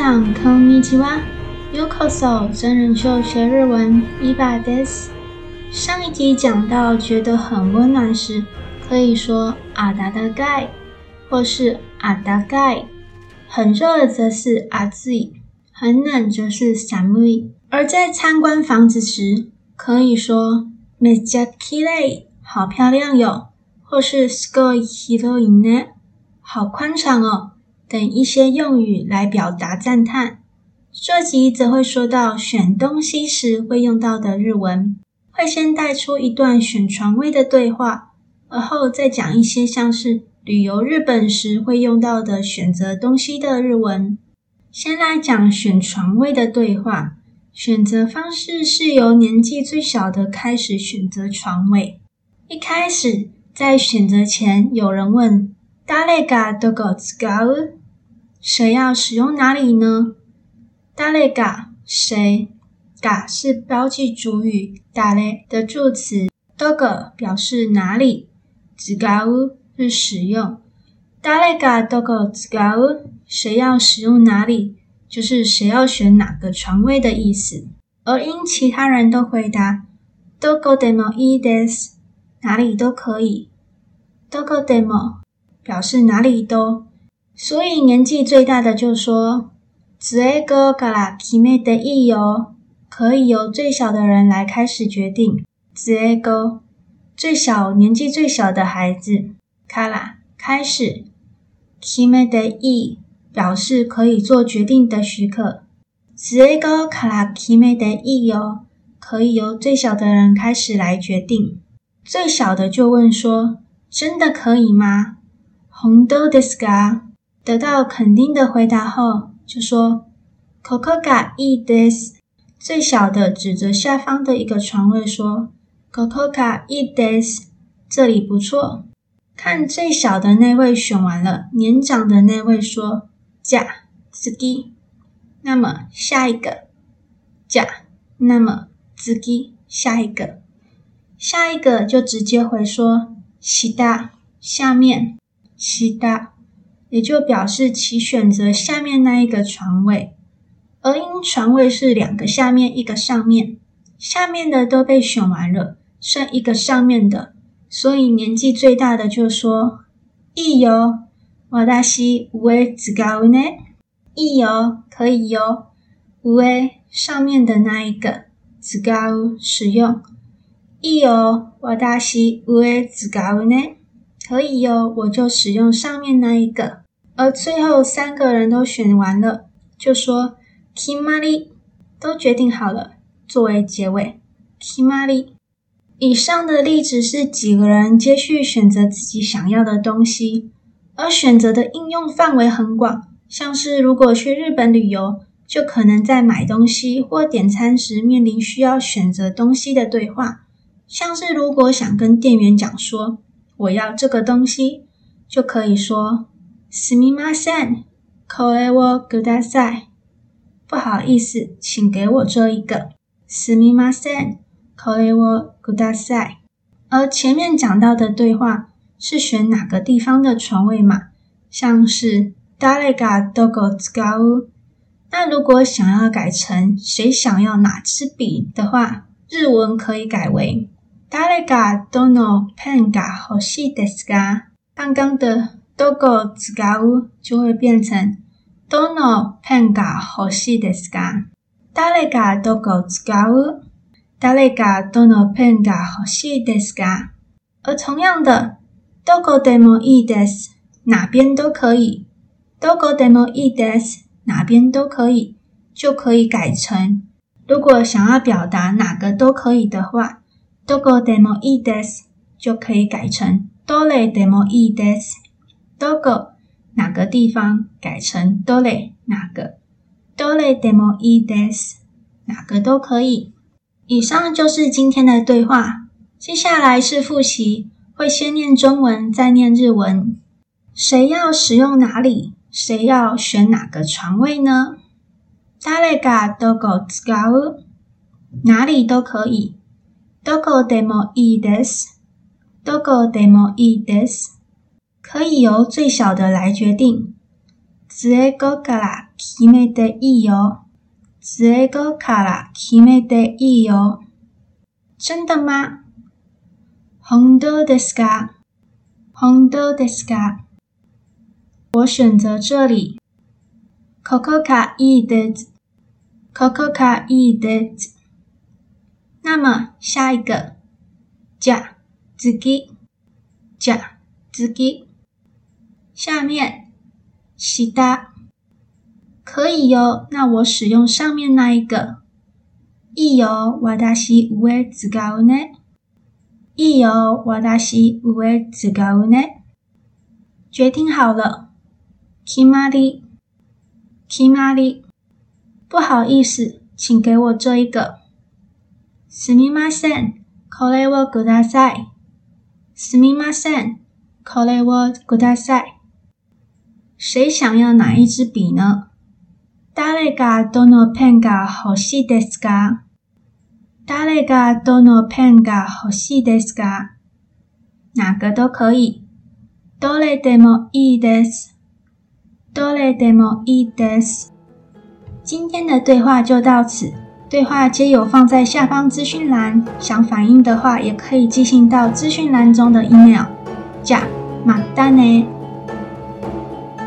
桑こんにちは。ようこそ真人秀学日文伊娃です。上一集讲到觉得很温暖时，可以说あたたかい，或是あったかい。很热则是暑い，很冷则是寒い。而在参观房子时，可以说めっちゃ綺丽，好漂亮哟，或是すごい広いね，好宽敞哦。 等一些用语来表达赞叹。这集则会说到选东西时会用到的日文，会先带出一段选床位的对话，而后再讲一些像是旅游日本时会用到的选择东西的日文。先来讲选床位的对话，选择方式是由年纪最小的开始选择床位。一开始在选择前，有人问：“谁がどこ使う？” 谁要使用哪里呢？谁が谁が是标记主语，谁的助词，どこ表示哪里，使う是使用。谁がどこ使う？谁要使用哪里，就是谁要选哪个床位的意思。而因其他人都回答どこでもいいです，哪里都可以。どこでも表示哪里都。 所以年纪最大的就说：“最后から决めていいよ，可以由最小的人来开始决定。”最后，最小年纪最小的孩子，から开始，决めていい表示可以做决定的许可。最后から决めていいよ，可以由最小的人开始来决定。最小的就问说：“真的可以吗？”本当ですか？ 得到肯定的回答后，就说“ここがいいです”。最小的指着下方的一个床位说“ここがいいです”，这里不错。看最小的那位选完了，年长的那位说“じゃ次”，那么下一个“じゃ”，那么次下一个，下一个就直接回说“下”，下面“下”。 也就表示其选择下面那一个床位，而因床位是两个下面一个上面，下面的都被选完了，剩一个上面的，所以年纪最大的就说：“いいよ，私上使うね。”“いいよ，可以哟。”“上上面的那一个使う使用。”“いいよ，私上使うね。”“可以哟，我就使用上面那一个。” 而最后三个人都选完了，就说“决まり”，都决定好了，作为结尾“决まり”。以上的例子是几个人接续选择自己想要的东西，而选择的应用范围很广，像是如果去日本旅游，就可能在买东西或点餐时面临需要选择东西的对话，像是如果想跟店员讲说“我要这个东西”，就可以说。 すみません、これをください。不好意思，请给我这一个。すみません、これをください。而前面讲到的对话是选哪个地方的床位嘛？像是谁がどこ使う？那如果想要改成谁想要哪支笔的话，日文可以改为谁がどのペンが欲しいですか？刚刚的。 どこ使う就会变成どのペンが欲しいですか？谁がどこ使う？谁がどのペンが欲しいですか？而同样的，どこでもいいです，哪边都可以。どこでもいいです，哪边都可以，就可以改成，如果想要表达哪个都可以的话，どこでもいいです就可以改成どれでも いいです。どこ哪个地方改成どれ哪个？どれでもいいです，哪个都可以。以上就是今天的对话。接下来是复习，会先念中文，再念日文。谁要使用哪里？谁要选哪个床位呢？谁がどこ使う？哪里都可以。どこでもいいです。どこでもいいです。 可以由最小的来决定。最后から 决めていいよ。最后から决めていいよ。真的吗？本当ですか？本当ですか？我选择这里。ここがいいです。ここがいいです。那么下一个，じゃ、次。じゃ、次。 下面，下。可以哟，那我使用上面那一个。いいよ、私上使うね。いいよ、私上使うね。决定好了。决まり。决まり。不好意思，请给我这一个。すみません、これをください。すみません、これをください。 谁想要哪一支笔呢？谁がどのペンが欲しいですか？谁がどのペンが欲しいですか？哪个都可以。どれでもいいです。どれでもいいです。今天的对话就到此，对话皆有放在下方资讯栏，想反映的话也可以寄信到资讯栏中的 email。じゃ、またね。